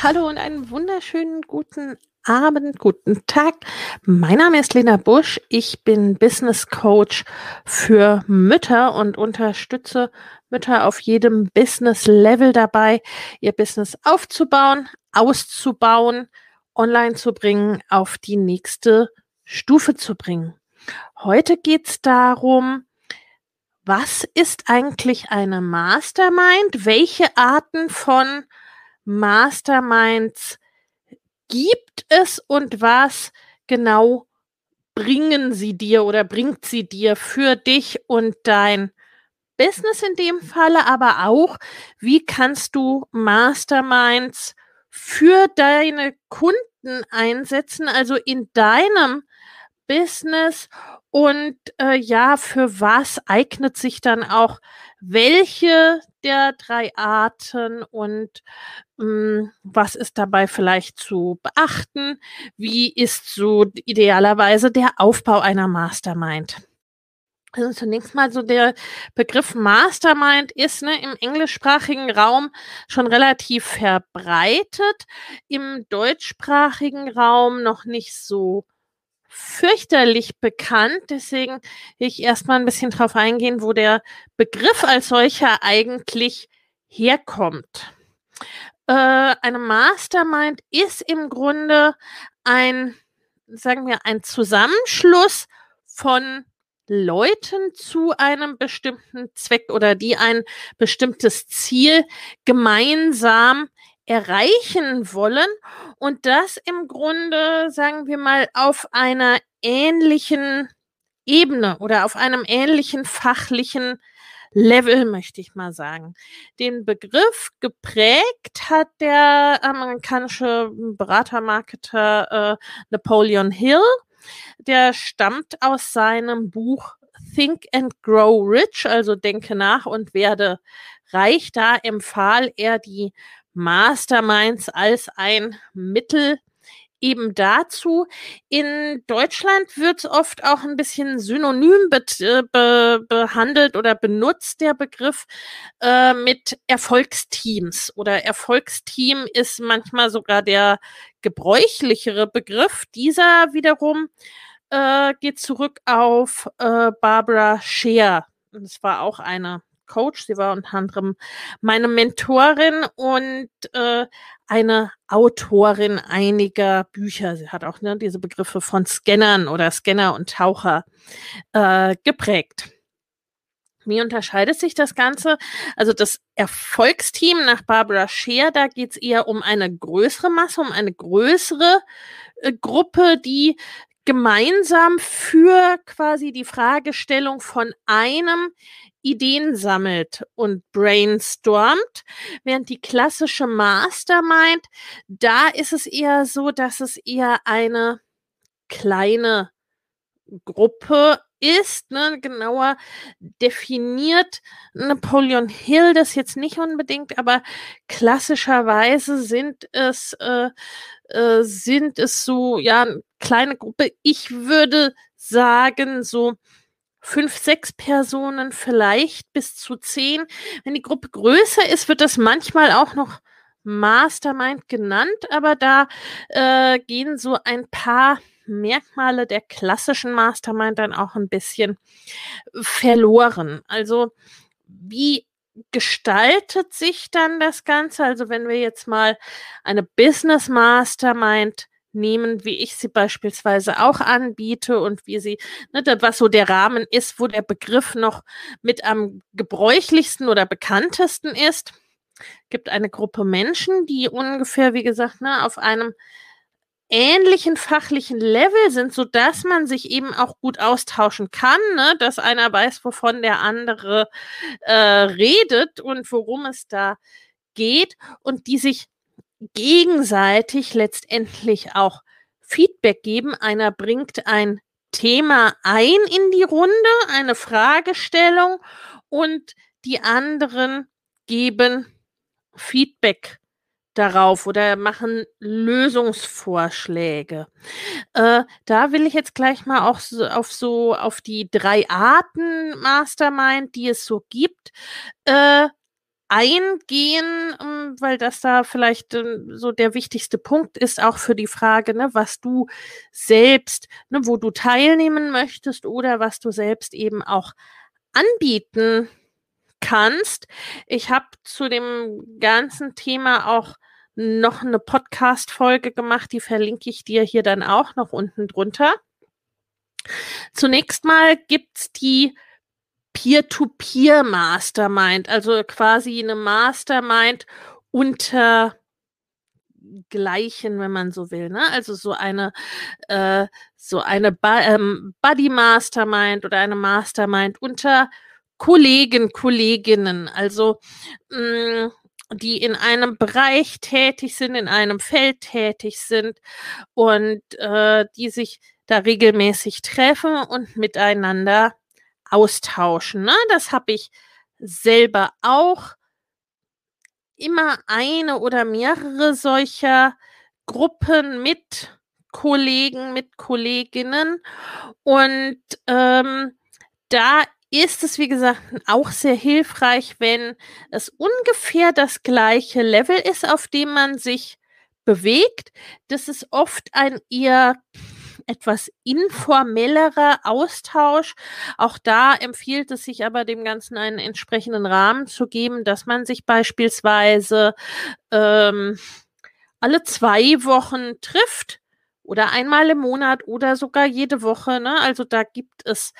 Hallo und einen wunderschönen guten Abend, guten Tag. Mein Name ist Lena Busch. Ich bin Business Coach für Mütter und unterstütze Mütter auf jedem Business Level dabei, ihr Business aufzubauen, auszubauen, online zu bringen, auf die nächste Stufe zu bringen. Heute geht es darum, was ist eigentlich eine Mastermind? Welche Arten von Masterminds gibt es und was genau bringen sie dir oder bringt sie dir für dich und dein Business in dem Falle, aber auch, wie kannst du Masterminds für deine Kunden einsetzen, also in deinem Business und äh, ja, für was eignet sich dann auch welche der drei Arten und mh, hm, was ist dabei vielleicht zu beachten? Wie ist so idealerweise der Aufbau einer Mastermind? Also zunächst mal so der Begriff Mastermind ist ne, im englischsprachigen Raum schon relativ verbreitet, im deutschsprachigen Raum noch nicht so fürchterlich bekannt. Deswegen will ich erstmal ein bisschen drauf eingehen, wo der Begriff als solcher eigentlich herkommt. Äh, eine Mastermind ist im Grunde ein, sagen wir, ein Zusammenschluss von Leuten zu einem bestimmten Zweck oder die ein bestimmtes Ziel gemeinsam erreichen wollen und das im Grunde, sagen wir mal, auf einer ähnlichen Ebene oder auf einem ähnlichen fachlichen Level, möchte ich mal sagen. Den Begriff geprägt hat der amerikanische Beratermarketer äh, Napoleon Hill. Der stammt aus seinem Buch Think and Grow Rich, also denke nach und werde reich. Da empfahl er die Masterminds als ein Mittel eben dazu. In Deutschland wird oft auch ein bisschen synonym be be behandelt oder benutzt der Begriff äh, mit Erfolgsteams oder Erfolgsteam ist manchmal sogar der gebräuchlichere Begriff. Dieser wiederum äh, geht zurück auf äh, Barbara Scheer. Das war auch eine Coach. Sie war unter anderem meine Mentorin und äh, eine Autorin einiger Bücher. Sie hat auch ne, diese Begriffe von Scannern oder Scanner und Taucher äh, geprägt. Wie unterscheidet sich das Ganze? Also das Erfolgsteam nach Barbara Scheer, da geht es eher um eine größere Masse, um eine größere äh, Gruppe, die gemeinsam für quasi die Fragestellung von einem Ideen sammelt und brainstormt, während die klassische Mastermind, da ist es eher so, dass es eher eine kleine Gruppe ist, ne, genauer definiert Napoleon Hill das jetzt nicht unbedingt, aber klassischerweise sind es äh, äh, sind es so ja kleine Gruppe. Ich würde sagen so fünf, sechs Personen, vielleicht bis zu zehn. Wenn die Gruppe größer ist, wird das manchmal auch noch Mastermind genannt, aber da äh, gehen so ein paar Merkmale der klassischen Mastermind dann auch ein bisschen verloren. Also wie gestaltet sich dann das Ganze? Also wenn wir jetzt mal eine Business Mastermind nehmen, wie ich sie beispielsweise auch anbiete und wie sie, ne, was so der Rahmen ist, wo der Begriff noch mit am gebräuchlichsten oder bekanntesten ist, gibt eine Gruppe Menschen, die ungefähr, wie gesagt, ne, auf einem ähnlichen fachlichen Level sind, so dass man sich eben auch gut austauschen kann, ne? dass einer weiß, wovon der andere äh, redet und worum es da geht und die sich gegenseitig letztendlich auch Feedback geben. Einer bringt ein Thema ein in die Runde, eine Fragestellung und die anderen geben Feedback darauf oder machen Lösungsvorschläge. Äh, da will ich jetzt gleich mal auch so auf so auf die drei Arten Mastermind, die es so gibt, äh, eingehen, ähm, weil das da vielleicht ähm, so der wichtigste Punkt ist, auch für die Frage, ne, was du selbst, ne, wo du teilnehmen möchtest oder was du selbst eben auch anbieten kannst. Ich habe zu dem ganzen Thema auch noch eine Podcast-Folge gemacht, die verlinke ich dir hier dann auch noch unten drunter. Zunächst mal gibt's die Peer-to-Peer-Mastermind, also quasi eine Mastermind unter gleichen, wenn man so will, ne? Also so eine äh, so eine ähm, Buddy Mastermind oder eine Mastermind unter Kollegen, Kolleginnen, also mh, mm, die in einem Bereich tätig sind, in einem Feld tätig sind und äh, die sich da regelmäßig treffen und miteinander austauschen. Ne? Das habe ich selber auch immer eine oder mehrere solcher Gruppen mit Kollegen, mit Kolleginnen. Und ähm, da ist es, wie gesagt, auch sehr hilfreich, wenn es ungefähr das gleiche Level ist, auf dem man sich bewegt. Das ist oft ein eher etwas informellerer Austausch. Auch da empfiehlt es sich aber dem Ganzen einen entsprechenden Rahmen zu geben, dass man sich beispielsweise ähm, alle zwei Wochen trifft oder einmal im Monat oder sogar jede Woche. Ne? Also da gibt es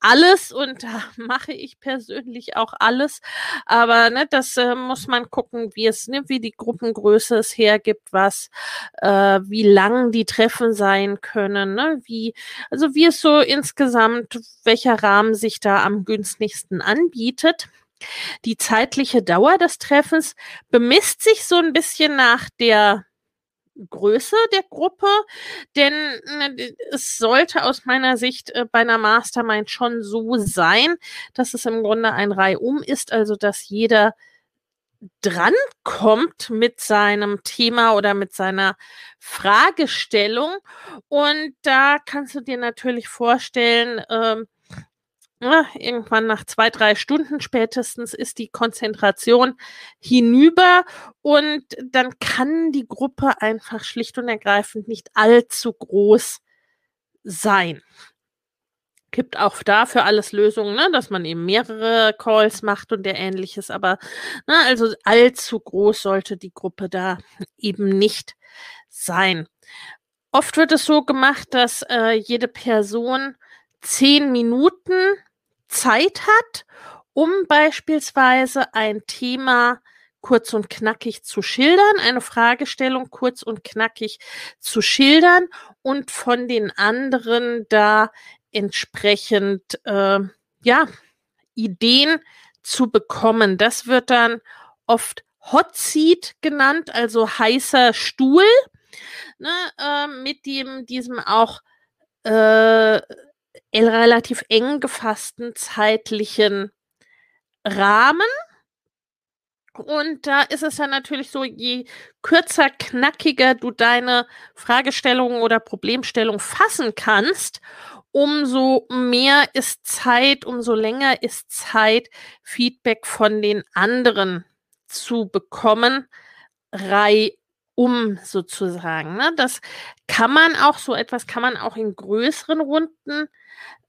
alles und da mache ich persönlich auch alles. Aber ne, das äh, muss man gucken, wie es, ne, wie die Gruppengröße es hergibt, was, äh, wie lang die Treffen sein können, ne, wie, also wie es so insgesamt, welcher Rahmen sich da am günstigsten anbietet. Die zeitliche Dauer des Treffens bemisst sich so ein bisschen nach der Größe der Gruppe, denn äh, es sollte aus meiner Sicht äh, bei einer Mastermind schon so sein, dass es im Grunde ein Reihum ist, also dass jeder drankommt mit seinem Thema oder mit seiner Fragestellung. Und da kannst du dir natürlich vorstellen, ähm, ja, irgendwann nach zwei, drei Stunden spätestens ist die Konzentration hinüber und dann kann die Gruppe einfach schlicht und ergreifend nicht allzu groß sein. Gibt auch dafür alles Lösungen, ne, dass man eben mehrere Calls macht und der ähnliches, aber ne, also allzu groß sollte die Gruppe da eben nicht sein. Oft wird es so gemacht, dass äh, jede Person zehn Minuten Zeit hat, um beispielsweise ein Thema kurz und knackig zu schildern, eine Fragestellung kurz und knackig zu schildern und von den anderen da entsprechend äh, ja Ideen zu bekommen. Das wird dann oft Hot Seat genannt, also heißer Stuhl, ne, äh, mit dem diesem auch äh, relativ eng gefassten zeitlichen Rahmen. Und da ist es dann natürlich so, je kürzer, knackiger du deine Fragestellung oder Problemstellung fassen kannst, umso mehr ist Zeit, umso länger ist Zeit, Feedback von den anderen zu bekommen, reihum sozusagen. Ne? Das kann man auch, so etwas kann man auch in größeren Runden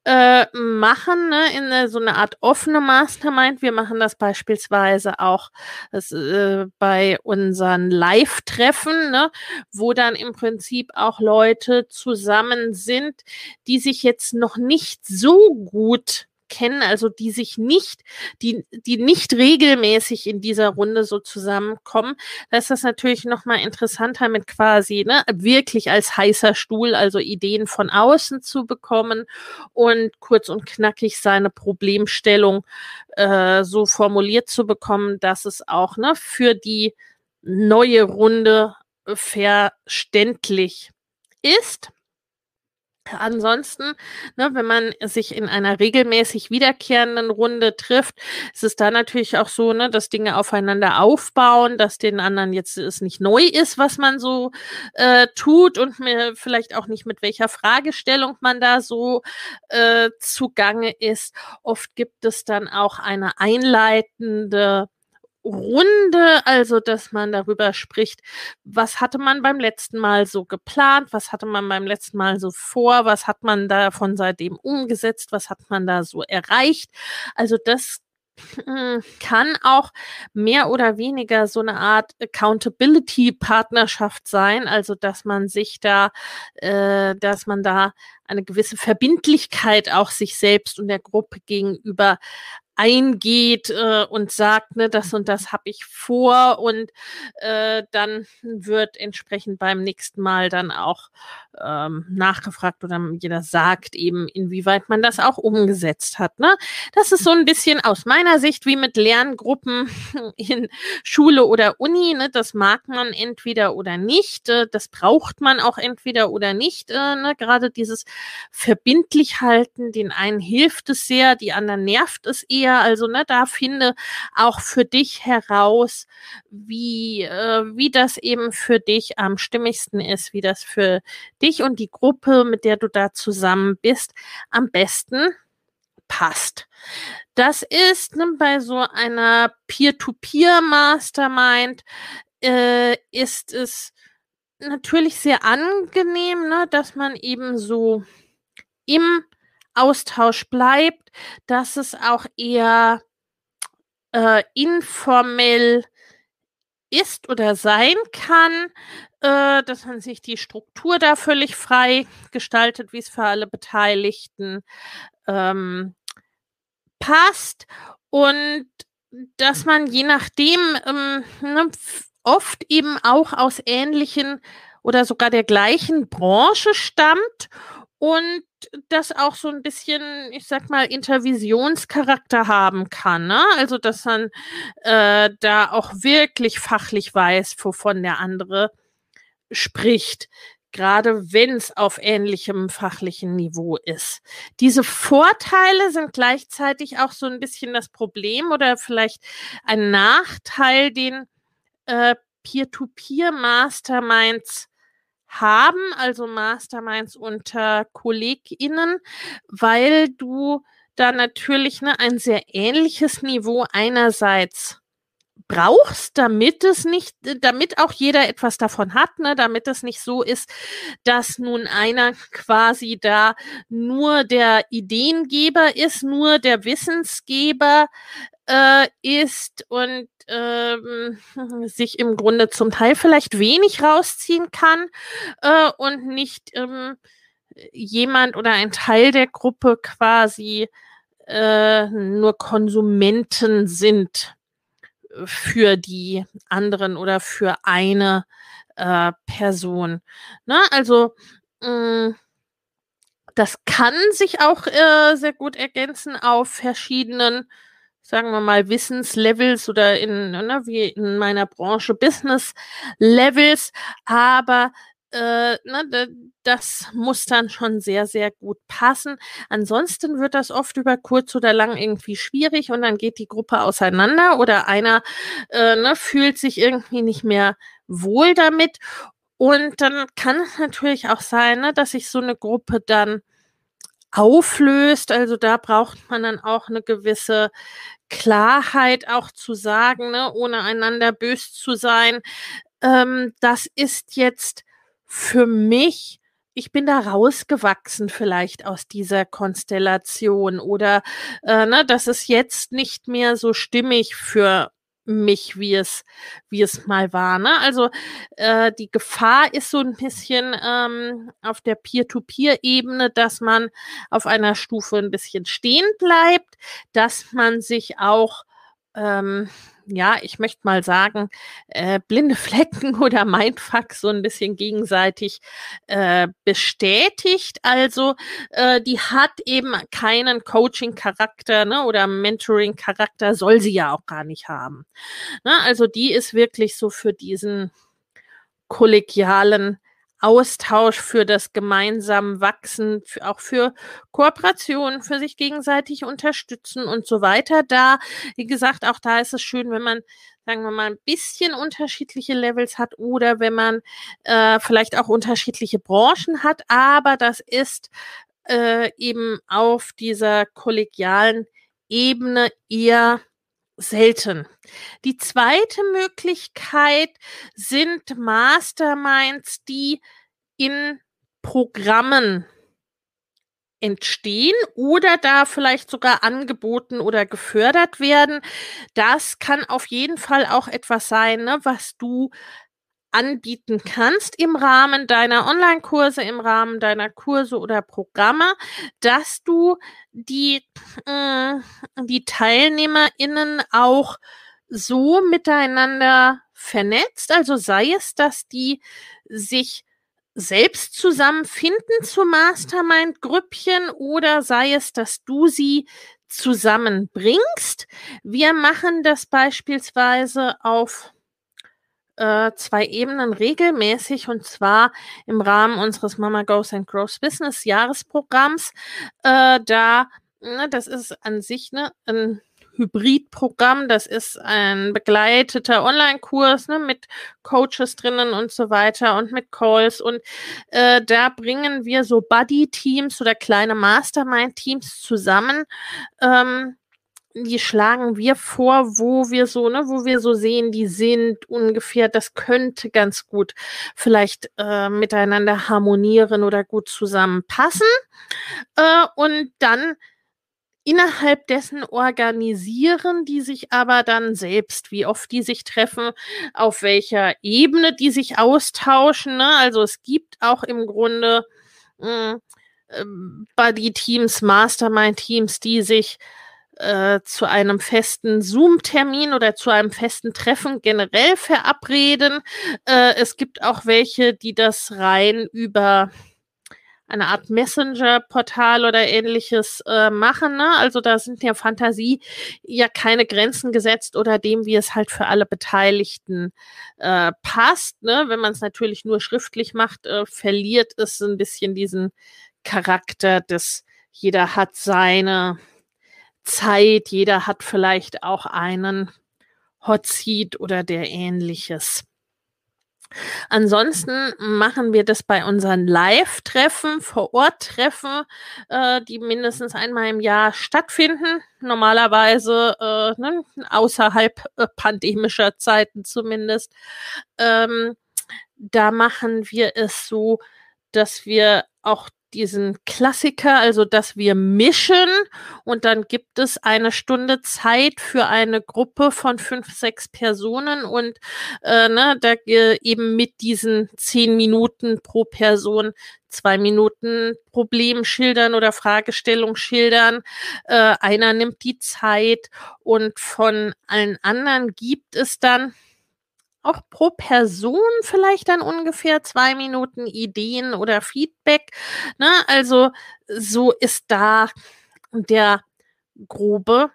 äh, machen, ne, in eine, so eine Art offene Mastermind. Wir machen das beispielsweise auch das, äh, bei unseren Live-Treffen, ne, wo dann im Prinzip auch Leute zusammen sind, die sich jetzt noch nicht so gut kennen, also die sich nicht, die, die nicht regelmäßig in dieser Runde so zusammenkommen, da ist das natürlich nochmal interessanter mit quasi, ne, wirklich als heißer Stuhl, also Ideen von außen zu bekommen und kurz und knackig seine Problemstellung äh, so formuliert zu bekommen, dass es auch ne, für die neue Runde verständlich ist. Ansonsten, ne, wenn man sich in einer regelmäßig wiederkehrenden Runde trifft, ist es da natürlich auch so, ne, dass Dinge aufeinander aufbauen, dass den anderen jetzt es nicht neu ist, was man so äh, tut und mir vielleicht auch nicht mit welcher Fragestellung man da so äh, zugange ist. Oft gibt es dann auch eine einleitende Runde, also dass man darüber spricht, was hatte man beim letzten Mal so geplant, was hatte man beim letzten Mal so vor, was hat man davon seitdem umgesetzt, was hat man da so erreicht. Also das hm, kann auch mehr oder weniger so eine Art Accountability-Partnerschaft sein, also dass man sich da, äh, dass man da eine gewisse Verbindlichkeit auch sich selbst und der Gruppe gegenüber eingeht äh, und sagt, ne, das und das habe ich vor und äh, dann wird entsprechend beim nächsten Mal dann auch ähm, nachgefragt oder jeder sagt eben, inwieweit man das auch umgesetzt hat. Ne? Das ist so ein bisschen aus meiner Sicht wie mit Lerngruppen in Schule oder Uni. Ne? Das mag man entweder oder nicht. Äh, das braucht man auch entweder oder nicht. Äh, ne? Gerade dieses verbindlich halten, den einen hilft es sehr, die anderen nervt es eher dir, also ne, da finde auch für dich heraus, wie, äh, wie das eben für dich am stimmigsten ist, wie das für dich und die Gruppe, mit der du da zusammen bist, am besten passt. Das ist ne, bei so einer Peer-to-Peer-Mastermind äh, ist es natürlich sehr angenehm, ne, dass man eben so im Austausch bleibt, dass es auch eher äh, informell ist oder sein kann, äh, dass man sich die Struktur da völlig frei gestaltet, wie es für alle Beteiligten ähm, passt. Und dass man je nachdem ähm, ne, oft eben auch aus ähnlichen oder sogar der gleichen Branche stammt und das auch so ein bisschen, ich sag mal, Intervisionscharakter haben kann. Ne? Also, dass man äh, da auch wirklich fachlich weiß, wovon der andere spricht. Gerade wenn es auf ähnlichem fachlichen Niveau ist. Diese Vorteile sind gleichzeitig auch so ein bisschen das Problem oder vielleicht ein Nachteil, den äh, Peer-to-Peer-Masterminds haben, also Masterminds unter KollegInnen, weil du da natürlich ne, ein sehr ähnliches Niveau einerseits brauchst, damit es nicht, damit auch jeder etwas davon hat, ne, damit es nicht so ist, dass nun einer quasi da nur der Ideengeber ist, nur der Wissensgeber äh, ist und ähm, sich im Grunde zum Teil vielleicht wenig rausziehen kann äh, und nicht ähm, jemand oder ein Teil der Gruppe quasi äh, nur Konsumenten sind für die anderen oder für eine äh, Person. Ne? Also mh, mm, das kann sich auch äh, sehr gut ergänzen auf verschiedenen sagen wir mal, Wissenslevels oder in, ne, wie in meiner Branche Business-Levels, aber äh, ne, das muss dann schon sehr, sehr gut passen. Ansonsten wird das oft über kurz oder lang irgendwie schwierig und dann geht die Gruppe auseinander oder einer äh, ne, fühlt sich irgendwie nicht mehr wohl damit. Und dann kann es natürlich auch sein, ne, dass sich so eine Gruppe dann auflöst. Also da braucht man dann auch eine gewisse Klarheit auch zu sagen, ne, ohne einander bös zu sein. Ähm, das ist jetzt für mich ich bin da rausgewachsen vielleicht aus dieser Konstellation oder äh, ne, das ist jetzt nicht mehr so stimmig für mich, wie es, wie es mal war. Ne? Also äh, die Gefahr ist so ein bisschen ähm, auf der Peer-to-Peer-Ebene, dass man auf einer Stufe ein bisschen stehen bleibt, dass man sich auch ähm, ja, ich möchte mal sagen, äh, blinde Flecken oder Mindfuck so ein bisschen gegenseitig äh, bestätigt. Also äh, die hat eben keinen Coaching-Charakter ne, oder Mentoring-Charakter, soll sie ja auch gar nicht haben. Ne, also die ist wirklich so für diesen kollegialen Austausch, für das gemeinsame Wachsen, für, auch für Kooperationen, für sich gegenseitig unterstützen und so weiter. Da, wie gesagt, auch da ist es schön, wenn man, sagen wir mal, ein bisschen unterschiedliche Levels hat oder wenn man äh, vielleicht auch unterschiedliche Branchen hat, aber das ist äh, eben auf dieser kollegialen Ebene eher selten. Die zweite Möglichkeit sind Masterminds, die in Programmen entstehen oder da vielleicht sogar angeboten oder gefördert werden. Das kann auf jeden Fall auch etwas sein, ne, was du anbieten kannst im Rahmen deiner Online-Kurse, im Rahmen deiner Kurse oder Programme, dass du die, äh, die TeilnehmerInnen auch so miteinander vernetzt. Also sei es, dass die sich selbst zusammenfinden zu Mastermind-Grüppchen oder sei es, dass du sie zusammenbringst. Wir machen das beispielsweise auf äh, zwei Ebenen regelmäßig und zwar im Rahmen unseres Mama Goes and Grows Business Jahresprogramms. Äh, da, ne, das ist an sich ne, ein Hybridprogramm. Das ist ein begleiteter Online-Kurs ne, mit Coaches drinnen und so weiter und mit Calls. Und äh, da bringen wir so Buddy-Teams oder kleine Mastermind-Teams zusammen. Ähm, die schlagen wir vor, wo wir so, ne, wo wir so sehen, die sind ungefähr, das könnte ganz gut vielleicht äh, miteinander harmonieren oder gut zusammenpassen. Äh, und dann innerhalb dessen organisieren die sich aber dann selbst, wie oft die sich treffen, auf welcher Ebene die sich austauschen. Ne? Also es gibt auch im Grunde äh, Buddy-Teams, Mastermind-Teams, die sich äh, zu einem festen Zoom-Termin oder zu einem festen Treffen generell verabreden. Äh, es gibt auch welche, die das rein über eine Art Messenger-Portal oder ähnliches äh, machen. Ne? Also da sind ja Fantasie ja keine Grenzen gesetzt oder dem, wie es halt für alle Beteiligten äh, passt. Ne? Wenn man es natürlich nur schriftlich macht, äh, verliert es ein bisschen diesen Charakter des jeder hat seine Zeit. Jeder hat vielleicht auch einen Hot Seat oder der ähnliches. Ansonsten machen wir das bei unseren Live-Treffen, Vor-Ort-Treffen, äh, die mindestens einmal im Jahr stattfinden. Normalerweise äh, ne, außerhalb äh, pandemischer Zeiten zumindest. Ähm, da machen wir es so, dass wir auch diesen Klassiker, also dass wir mischen und dann gibt es eine Stunde Zeit für eine Gruppe von fünf, sechs Personen und äh, ne, da eben mit diesen zehn Minuten pro Person zwei Minuten Problem schildern oder Fragestellung schildern. Äh, einer nimmt die Zeit und von allen anderen gibt es dann auch pro Person vielleicht dann ungefähr zwei Minuten Ideen oder Feedback. Ne? Also so ist da der grobe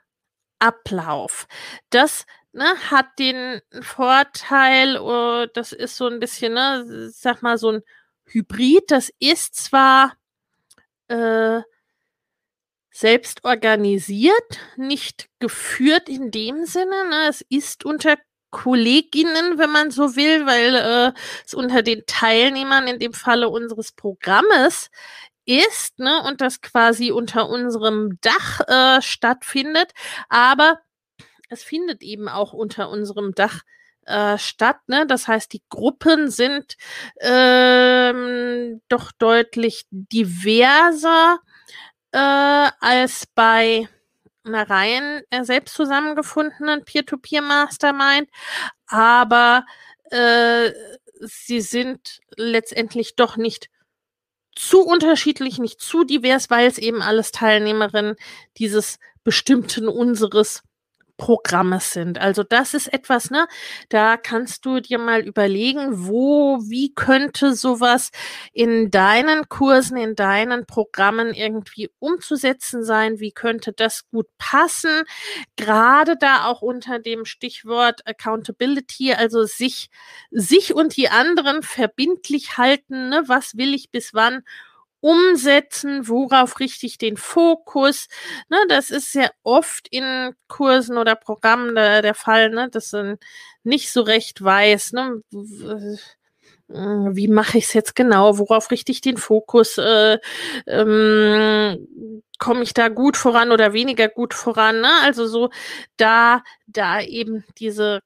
Ablauf. Das ne, hat den Vorteil, uh, das ist so ein bisschen, ne, sag mal, so ein Hybrid. Das ist zwar äh, selbst organisiert, nicht geführt in dem Sinne. Ne? Es ist unter Kolleginnen, wenn man so will, weil äh, es unter den Teilnehmern in dem Falle unseres Programmes ist, ne, und das quasi unter unserem Dach äh, stattfindet, aber es findet eben auch unter unserem Dach äh, statt. Ne? Das heißt, die Gruppen sind ähm, doch deutlich diverser äh, als bei einer rein äh, selbst zusammengefundenen Peer-to-Peer-Mastermind, aber äh, sie sind letztendlich doch nicht zu unterschiedlich, nicht zu divers, weil es eben alles Teilnehmerinnen dieses bestimmten unseres Programmes sind. Also das ist etwas, ne, da kannst du dir mal überlegen, wo, wie könnte sowas in deinen Kursen, in deinen Programmen irgendwie umzusetzen sein, wie könnte das gut passen, gerade da auch unter dem Stichwort Accountability, also sich, sich und die anderen verbindlich halten, ne, was will ich bis wann umsetzen, worauf richte ich den Fokus. Ne, das ist sehr oft in Kursen oder Programmen der, der Fall, ne, dass man nicht so recht weiß, ne, wie mache ich es jetzt genau, worauf richte ich den Fokus, äh, ähm, komme ich da gut voran oder weniger gut voran, ne? Also so da, da eben diese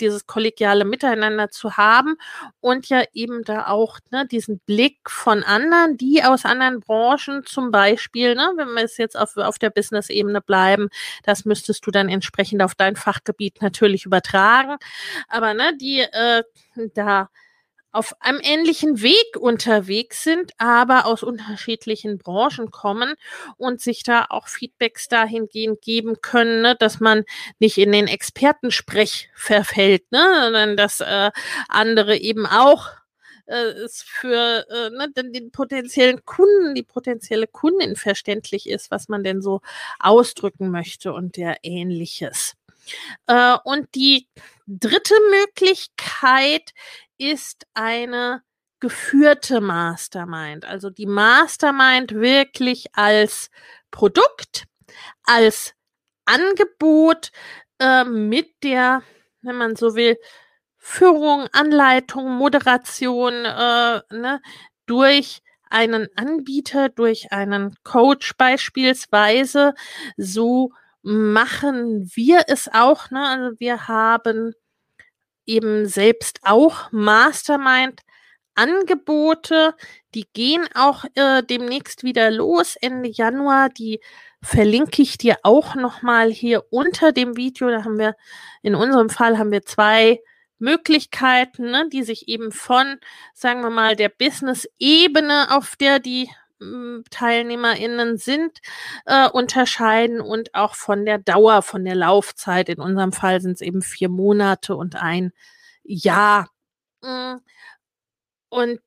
dieses kollegiale Miteinander zu haben und ja eben da auch ne, diesen Blick von anderen, die aus anderen Branchen zum Beispiel, ne, wenn wir es jetzt auf, auf der Business-Ebene bleiben, das müsstest du dann entsprechend auf dein Fachgebiet natürlich übertragen, aber ne, die äh, da auf einem ähnlichen Weg unterwegs sind, aber aus unterschiedlichen Branchen kommen und sich da auch Feedbacks dahingehend geben können, ne, dass man nicht in den Expertensprech verfällt, ne, sondern dass äh, andere eben auch äh, es für äh, ne, den, den potenziellen Kunden, die potenzielle Kundin verständlich ist, was man denn so ausdrücken möchte und der ähnliches. Äh, und die dritte Möglichkeit ist eine geführte Mastermind. Also die Mastermind wirklich als Produkt, als Angebot äh, mit der, wenn man so will, Führung, Anleitung, Moderation äh, ne, durch einen Anbieter, durch einen Coach beispielsweise. So machen wir es auch. Ne? Also wir haben eben selbst auch Mastermind Angebote. Die gehen auch äh, demnächst wieder los Ende Januar. Die verlinke ich dir auch nochmal hier unter dem Video. Da haben wir, in unserem Fall haben wir zwei Möglichkeiten, ne, die sich eben von, sagen wir mal, der Business-Ebene, auf der die TeilnehmerInnen sind, äh, unterscheiden und auch von der Dauer, von der Laufzeit. In unserem Fall sind es eben vier Monate und ein Jahr. Hm, und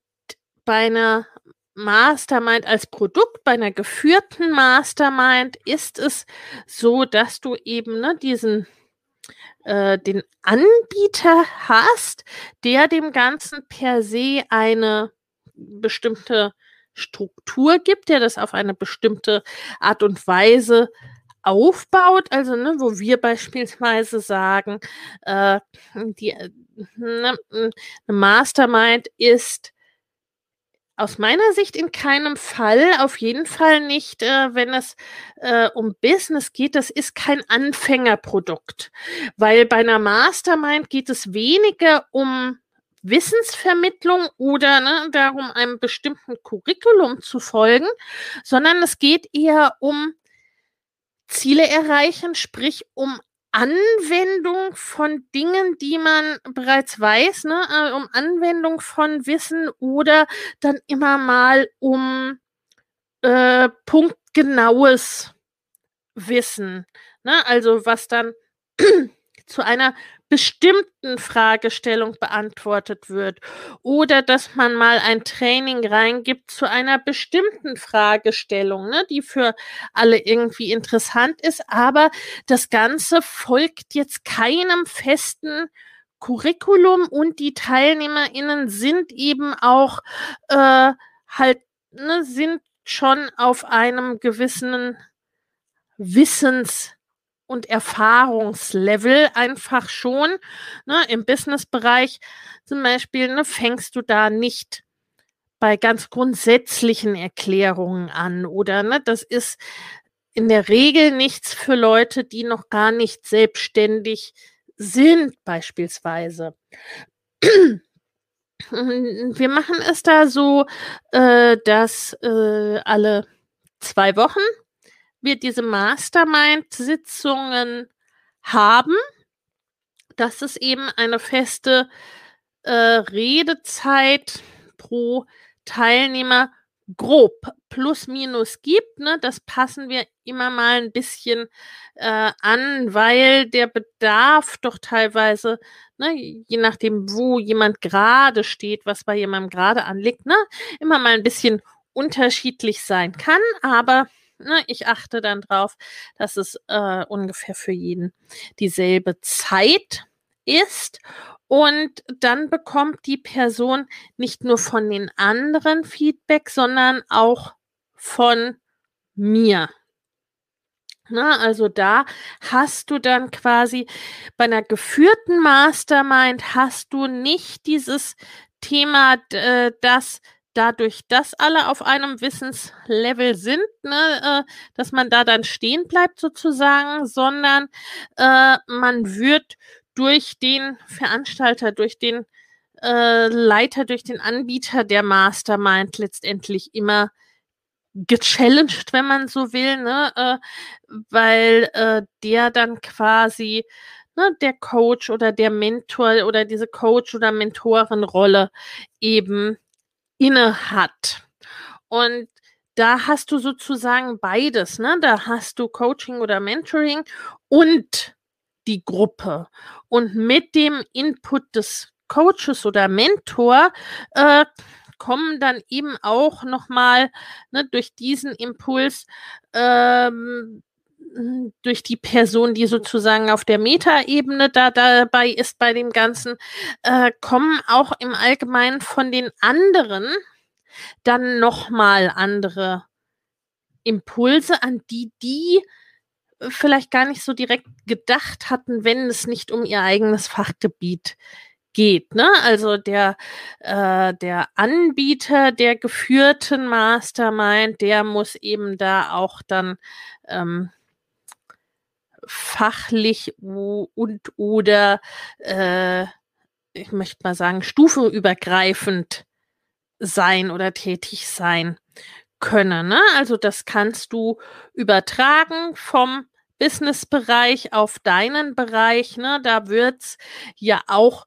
bei einer Mastermind als Produkt, bei einer geführten Mastermind ist es so, dass du eben ne, diesen äh, den Anbieter hast, der dem Ganzen per se eine bestimmte Struktur gibt, der das auf eine bestimmte Art und Weise aufbaut, also ne, wo wir beispielsweise sagen, äh, die ne, eine Mastermind ist aus meiner Sicht in keinem Fall, auf jeden Fall nicht, äh, wenn es äh, um Business geht. Das ist kein Anfängerprodukt, weil bei einer Mastermind geht es weniger um Wissensvermittlung oder ne, darum, einem bestimmten Curriculum zu folgen, sondern es geht eher um Ziele erreichen, sprich um Anwendung von Dingen, die man bereits weiß, ne, äh, um Anwendung von Wissen oder dann immer mal um äh, punktgenaues Wissen. Ne? Also was dann zu einer bestimmten Fragestellung beantwortet wird oder dass man mal ein Training reingibt zu einer bestimmten Fragestellung, ne, die für alle irgendwie interessant ist, aber das Ganze folgt jetzt keinem festen Curriculum und die TeilnehmerInnen sind eben auch äh, halt, ne, sind schon auf einem gewissen Wissens und Erfahrungslevel einfach schon. Ne, Im Businessbereich zum Beispiel ne, fängst du da nicht bei ganz grundsätzlichen Erklärungen an oder ne, das ist in der Regel nichts für Leute, die noch gar nicht selbstständig sind beispielsweise. Wir machen es da so, äh, dass äh, alle zwei Wochen wir diese Mastermind-Sitzungen haben. Das ist eben eine feste äh, Redezeit pro Teilnehmer grob plus minus gibt. Ne? Das passen wir immer mal ein bisschen äh, an, weil der Bedarf doch teilweise, ne, je nachdem, wo jemand gerade steht, was bei jemandem gerade anliegt, ne, immer mal ein bisschen unterschiedlich sein kann. Aber ne, ich achte dann drauf, dass es äh, ungefähr für jeden dieselbe Zeit ist. Und dann bekommt die Person nicht nur von den anderen Feedback, sondern auch von mir. Na, also da hast du dann quasi bei einer geführten Mastermind hast du nicht dieses Thema, äh, dass dadurch, dass alle auf einem Wissenslevel sind, ne, äh, dass man da dann stehen bleibt sozusagen, sondern äh, man wird durch den Veranstalter, durch den äh, Leiter, durch den Anbieter der Mastermind letztendlich immer gechallenged, wenn man so will, ne, äh, weil äh, der dann quasi ne, der Coach oder der Mentor oder diese Coach oder Mentorenrolle eben inne hat. Und da hast du sozusagen beides, ne? Da hast du Coaching oder Mentoring und die Gruppe. Und mit dem Input des Coaches oder Mentor äh, kommen dann eben auch nochmal ne, durch diesen Impuls ähm, durch die Person, die sozusagen auf der Metaebene da dabei ist bei dem Ganzen, äh, kommen auch im Allgemeinen von den anderen dann nochmal andere Impulse, an die die vielleicht gar nicht so direkt gedacht hatten, wenn es nicht um ihr eigenes Fachgebiet geht. Ne? Also der, äh, der Anbieter der geführten Mastermind, der muss eben da auch dann ähm, fachlich und oder äh, ich möchte mal sagen, stufenübergreifend sein oder tätig sein können. Ne? Also das kannst du übertragen vom Businessbereich auf deinen Bereich, ne, da wird's ja auch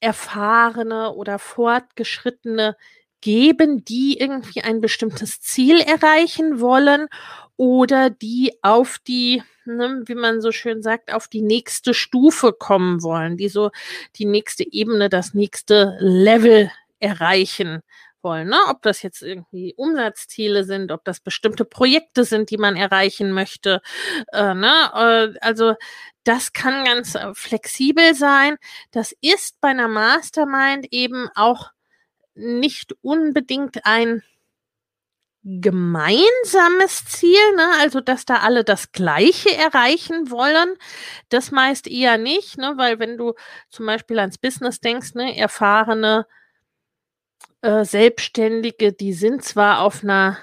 erfahrene oder fortgeschrittene geben, die irgendwie ein bestimmtes Ziel erreichen wollen oder die auf die, ne, wie man so schön sagt, auf die nächste Stufe kommen wollen, die so die nächste Ebene, das nächste Level erreichen wollen. Ne? Ob das jetzt irgendwie Umsatzziele sind, ob das bestimmte Projekte sind, die man erreichen möchte. Äh, ne? Äh, also das kann ganz äh, flexibel sein. Das ist bei einer Mastermind eben auch nicht unbedingt ein gemeinsames Ziel, ne? also dass da alle das Gleiche erreichen wollen, das meist eher nicht, ne? weil wenn du zum Beispiel ans Business denkst, ne? erfahrene äh, Selbstständige, die sind zwar auf einer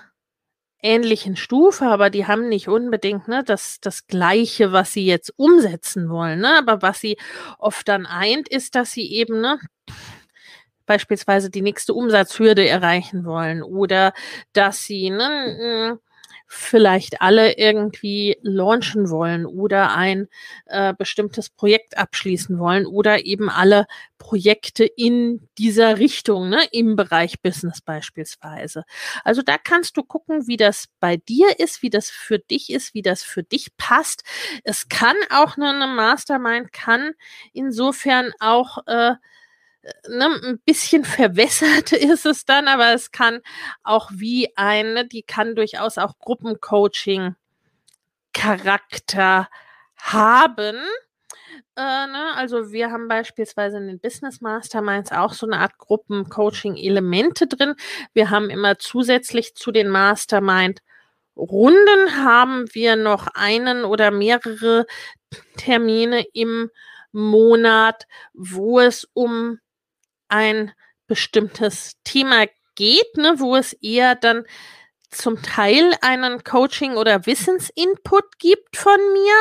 ähnlichen Stufe, aber die haben nicht unbedingt ne, das, das Gleiche, was sie jetzt umsetzen wollen. Ne? Aber was sie oft dann eint, ist, dass sie eben ne, beispielsweise die nächste Umsatzhürde erreichen wollen oder dass sie ne, vielleicht alle irgendwie launchen wollen oder ein äh, bestimmtes Projekt abschließen wollen oder eben alle Projekte in dieser Richtung, ne, im Bereich Business beispielsweise. Also da kannst du gucken, wie das bei dir ist, wie das für dich ist, wie das für dich passt. Es kann auch ne, eine Mastermind kann insofern auch äh, ne, ein bisschen verwässert ist es dann, aber es kann auch wie eine, die kann durchaus auch Gruppencoaching Charakter haben. Äh, ne? Also wir haben beispielsweise in den Business Masterminds auch so eine Art Gruppencoaching-Elemente drin. Wir haben immer zusätzlich zu den Mastermind Runden haben wir noch einen oder mehrere Termine im Monat, wo es um ein bestimmtes Thema geht, ne, wo es eher dann zum Teil einen Coaching- oder Wissensinput gibt von mir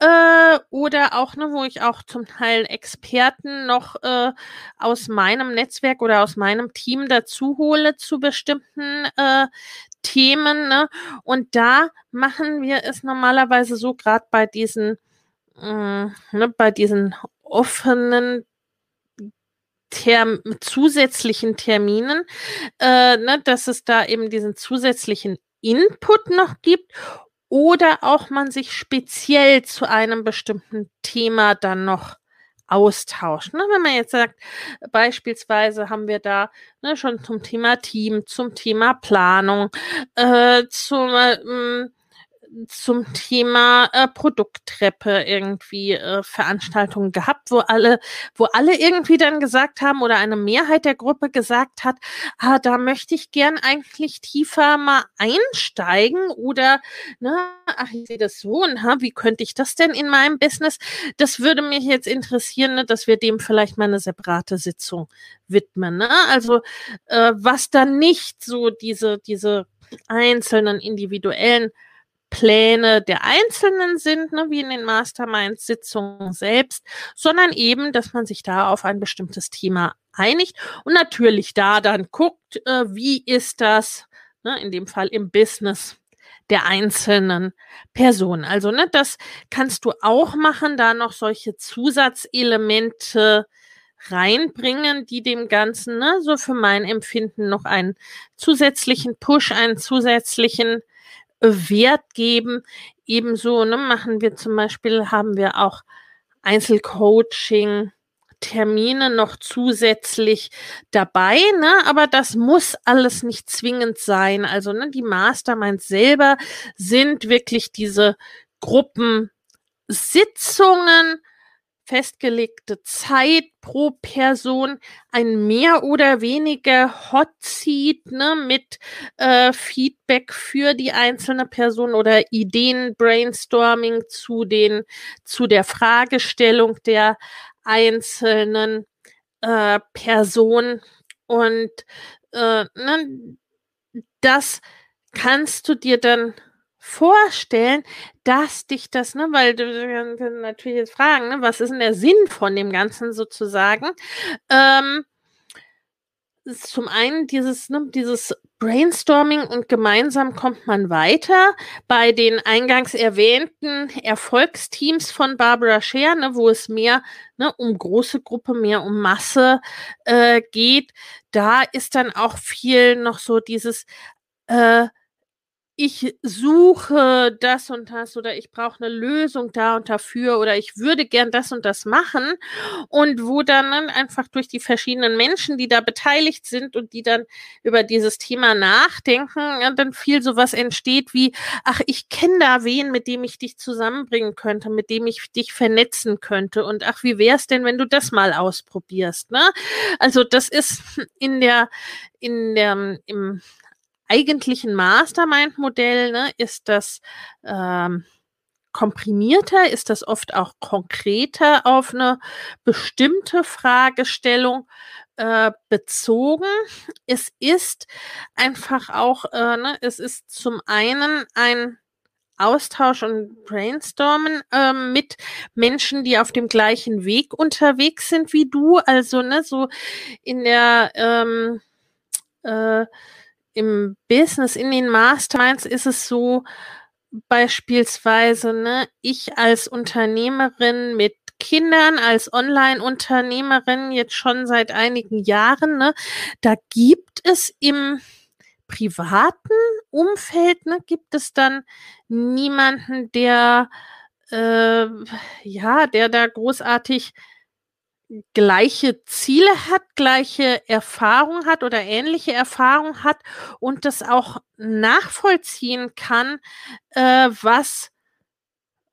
äh, oder auch, ne, wo ich auch zum Teil Experten noch äh, aus meinem Netzwerk oder aus meinem Team dazu hole zu bestimmten äh, Themen. Ne? Und da machen wir es normalerweise so, gerade bei diesen, äh, ne, bei diesen offenen Term zusätzlichen Terminen, äh, ne, dass es da eben diesen zusätzlichen Input noch gibt oder auch man sich speziell zu einem bestimmten Thema dann noch austauscht. Ne? Wenn man jetzt sagt, beispielsweise haben wir da ne, schon zum Thema Team, zum Thema Planung, äh, zum äh, zum Thema äh, Produkttreppe irgendwie äh, Veranstaltungen gehabt, wo alle, wo alle irgendwie dann gesagt haben oder eine Mehrheit der Gruppe gesagt hat, ah, da möchte ich gern eigentlich tiefer mal einsteigen oder, ne, ach, ich sehe das so und ha, wie könnte ich das denn in meinem Business? Das würde mich jetzt interessieren, ne, dass wir dem vielleicht mal eine separate Sitzung widmen. Ne? Also äh, was dann nicht so diese, diese einzelnen individuellen Pläne der Einzelnen sind, ne, wie in den Mastermind-Sitzungen selbst, sondern eben, dass man sich da auf ein bestimmtes Thema einigt und natürlich da dann guckt, äh, wie ist das, ne, in dem Fall im Business der einzelnen Person. Also, ne, das kannst du auch machen, da noch solche Zusatzelemente reinbringen, die dem Ganzen, ne, so für mein Empfinden noch einen zusätzlichen Push, einen zusätzlichen Wert geben. Ebenso ne, machen wir zum Beispiel, haben wir auch Einzelcoaching. Termine noch zusätzlich dabei, ne? aber das muss alles nicht zwingend sein. Also ne, die Masterminds selber sind wirklich diese Gruppensitzungen, festgelegte Zeit pro Person, ein mehr oder weniger Hot Seat ne, mit äh, Feedback für die einzelne Person oder Ideen Brainstorming zu den zu der Fragestellung der einzelnen äh, Person. Und äh, ne, das kannst du dir dann vorstellen, dass dich das, ne, weil du kannst natürlich jetzt fragen, ne, was ist denn der Sinn von dem Ganzen sozusagen? Ähm, zum einen dieses, ne, dieses Brainstorming und gemeinsam kommt man weiter bei den eingangs erwähnten Erfolgsteams von Barbara Scher, ne, wo es mehr ne, um große Gruppe, mehr um Masse äh, geht. Da ist dann auch viel noch so dieses äh, ich suche das und das oder ich brauche eine Lösung da und dafür oder ich würde gern das und das machen und wo dann einfach durch die verschiedenen Menschen, die da beteiligt sind und die dann über dieses Thema nachdenken, dann viel sowas entsteht wie, ach, ich kenne da wen, mit dem ich dich zusammenbringen könnte, mit dem ich dich vernetzen könnte und ach, wie wär's denn, wenn du das mal ausprobierst, ne? Also das ist in der in der im eigentlichen Mastermind-Modell ne, ist das ähm, komprimierter, ist das oft auch konkreter auf eine bestimmte Fragestellung äh, bezogen. Es ist einfach auch, äh, ne, es ist zum einen ein Austausch und Brainstormen äh, mit Menschen, die auf dem gleichen Weg unterwegs sind wie du. Also ne, so in der ähm, äh, im Business, in den Masterminds ist es so, beispielsweise, ne, ich als Unternehmerin mit Kindern, als Online-Unternehmerin jetzt schon seit einigen Jahren, ne, da gibt es im privaten Umfeld, ne, gibt es dann niemanden, der äh, ja, der da großartig gleiche Ziele hat, gleiche Erfahrung hat oder ähnliche Erfahrung hat und das auch nachvollziehen kann, äh, was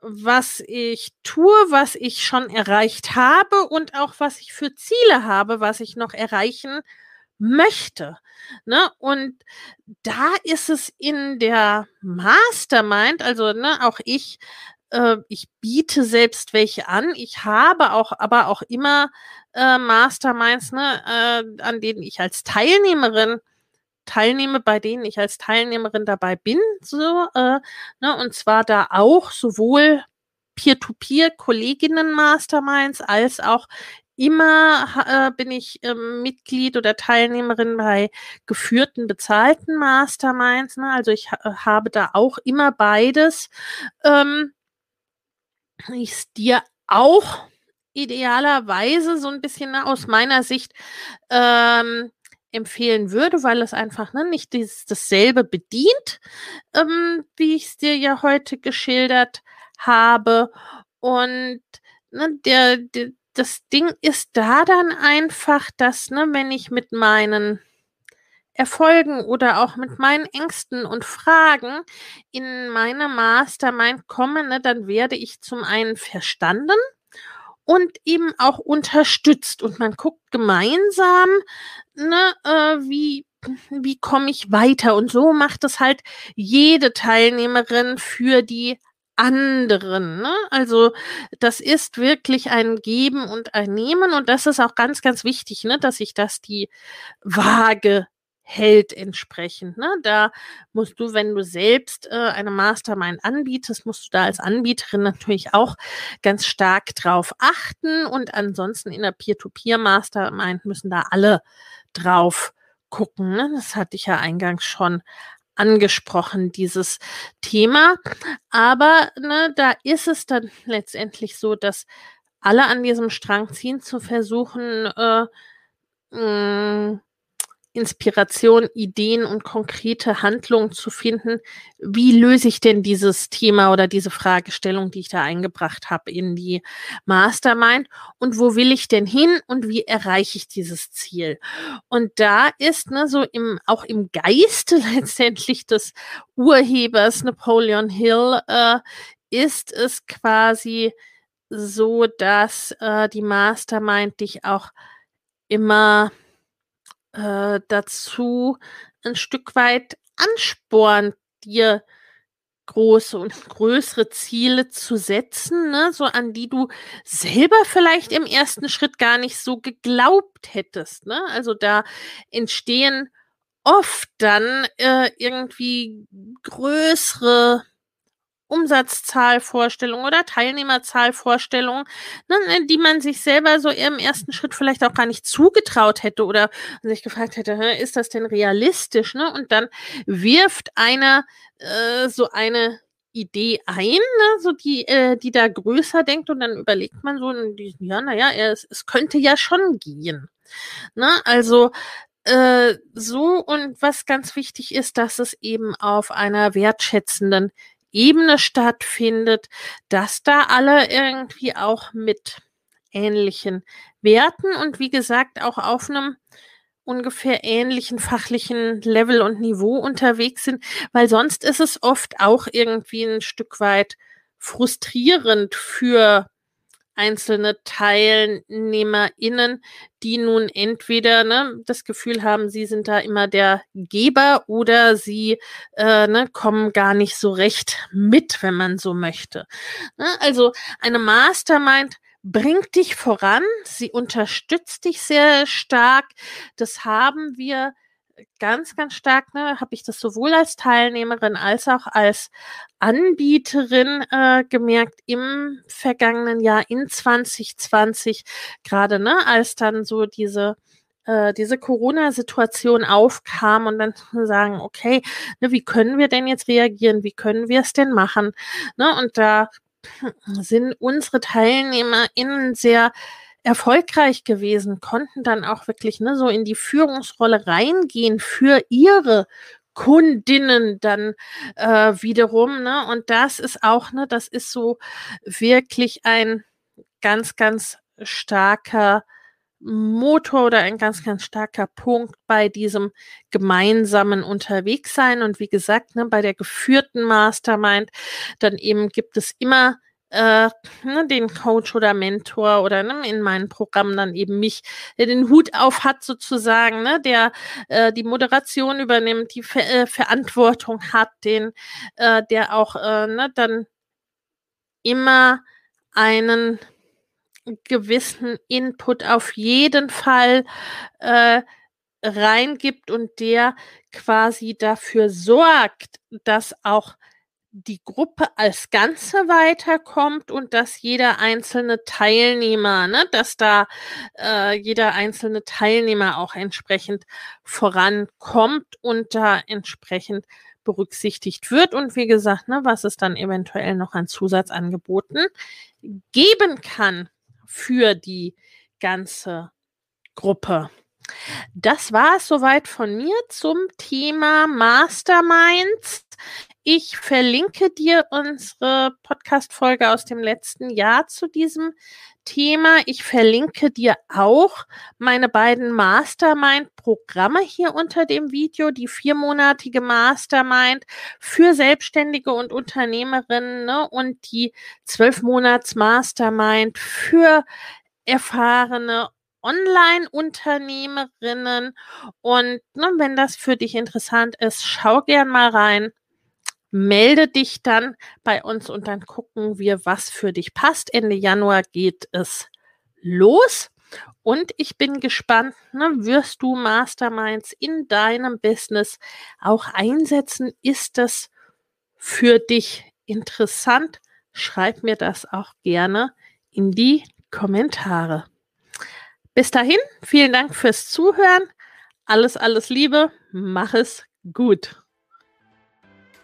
was ich tue, was ich schon erreicht habe und auch was ich für Ziele habe, was ich noch erreichen möchte. Ne? Und da ist es in der Mastermind, also ne, auch ich äh, ich biete selbst welche an. Ich habe auch, aber auch immer äh, Masterminds, ne, äh, an denen ich als Teilnehmerin teilnehme, bei denen ich als Teilnehmerin dabei bin, so, äh, ne, und zwar da auch sowohl Peer-to-Peer-Kolleginnen-Masterminds als auch immer äh, bin ich äh, Mitglied oder Teilnehmerin bei geführten, bezahlten Masterminds. Ne? Also ich ha habe da auch immer beides. Ähm, ich dir auch idealerweise so ein bisschen aus meiner Sicht ähm, empfehlen würde, weil es einfach ne, nicht dieses, dasselbe bedient, ähm, wie ich es dir ja heute geschildert habe. Und ne, der, der, das Ding ist da dann einfach, dass, ne, wenn ich mit meinen Erfolgen oder auch mit meinen Ängsten und Fragen in meine Mastermind komme, ne, dann werde ich zum einen verstanden und eben auch unterstützt. Und man guckt gemeinsam, ne, äh, wie, wie komme ich weiter. Und so macht es halt jede Teilnehmerin für die anderen. Ne? Also das ist wirklich ein Geben und ein Nehmen und das ist auch ganz, ganz wichtig, ne? dass ich das die Waage hält entsprechend. Ne? Da musst du, wenn du selbst äh, eine Mastermind anbietest, musst du da als Anbieterin natürlich auch ganz stark drauf achten. Und ansonsten in der Peer-to-Peer-Mastermind müssen da alle drauf gucken. Ne? Das hatte ich ja eingangs schon angesprochen, dieses Thema. Aber ne, da ist es dann letztendlich so, dass alle an diesem Strang ziehen, zu versuchen, äh, mh, Inspiration, Ideen und konkrete Handlungen zu finden. Wie löse ich denn dieses Thema oder diese Fragestellung, die ich da eingebracht habe, in die Mastermind? Und wo will ich denn hin und wie erreiche ich dieses Ziel? Und da ist ne, so im, auch im Geiste letztendlich des Urhebers Napoleon Hill, äh, ist es quasi so, dass äh, die Mastermind dich auch immer äh, dazu ein Stück weit anspornt, dir große und größere Ziele zu setzen, ne, so an die du selber vielleicht im ersten Schritt gar nicht so geglaubt hättest. Ne? Also da entstehen oft dann äh, irgendwie größere Umsatzzahlvorstellungen oder Teilnehmerzahlvorstellungen, ne, ne, die man sich selber so im ersten Schritt vielleicht auch gar nicht zugetraut hätte oder sich gefragt hätte, ist das denn realistisch? Ne? Und dann wirft einer äh, so eine Idee ein, ne, so die, äh, die da größer denkt und dann überlegt man so, ja, naja, es, es könnte ja schon gehen. Ne? Also äh, so und was ganz wichtig ist, dass es eben auf einer wertschätzenden Ebene stattfindet, dass da alle irgendwie auch mit ähnlichen Werten und wie gesagt auch auf einem ungefähr ähnlichen fachlichen Level und Niveau unterwegs sind, weil sonst ist es oft auch irgendwie ein Stück weit frustrierend für einzelne TeilnehmerInnen, die nun entweder ne, das Gefühl haben, sie sind da immer der Geber oder sie äh, ne, kommen gar nicht so recht mit, wenn man so möchte. Ne, also eine Mastermind bringt dich voran, sie unterstützt dich sehr stark. Das haben wir ganz, ganz stark, ne, habe ich das sowohl als Teilnehmerin als auch als Anbieterin äh, gemerkt im vergangenen Jahr in 2020, gerade ne, als dann so diese äh, diese Corona-Situation aufkam und dann sagen, okay, ne, wie können wir denn jetzt reagieren? Wie können wir es denn machen? Ne, und da sind unsere TeilnehmerInnen sehr erfolgreich gewesen, konnten dann auch wirklich ne, so in die Führungsrolle reingehen für ihre Kundinnen dann äh, wiederum. Ne? Und das ist auch, ne, das ist so wirklich ein ganz, ganz starker Motor oder ein ganz, ganz starker Punkt bei diesem gemeinsamen Unterwegssein. Und wie gesagt, ne, bei der geführten Mastermind, dann eben gibt es immer äh, ne, den Coach oder Mentor oder ne, in meinen Programmen dann eben mich, der den Hut auf hat sozusagen, ne, der äh, die Moderation übernimmt, die Ver äh, Verantwortung hat, den, äh, der auch äh, ne, dann immer einen gewissen Input auf jeden Fall äh, reingibt und der quasi dafür sorgt, dass auch die Gruppe als Ganze weiterkommt und dass jeder einzelne Teilnehmer, ne, dass da äh, jeder einzelne Teilnehmer auch entsprechend vorankommt und da entsprechend berücksichtigt wird und wie gesagt, ne, was es dann eventuell noch an Zusatzangeboten geben kann für die ganze Gruppe. Das war es soweit von mir zum Thema Masterminds. Ich verlinke dir unsere Podcast-Folge aus dem letzten Jahr zu diesem Thema. Ich verlinke dir auch meine beiden Mastermind-Programme hier unter dem Video. Die viermonatige Mastermind für Selbstständige und Unternehmerinnen ne, und die zwölf Monats Mastermind für erfahrene Online-Unternehmerinnen. Und ne, wenn das für dich interessant ist, schau gern mal rein melde dich dann bei uns und dann gucken wir, was für dich passt. Ende Januar geht es los. Und ich bin gespannt, ne, wirst du Masterminds in deinem Business auch einsetzen? Ist das für dich interessant? Schreib mir das auch gerne in die Kommentare. Bis dahin, vielen Dank fürs Zuhören. Alles, alles Liebe. Mach es gut.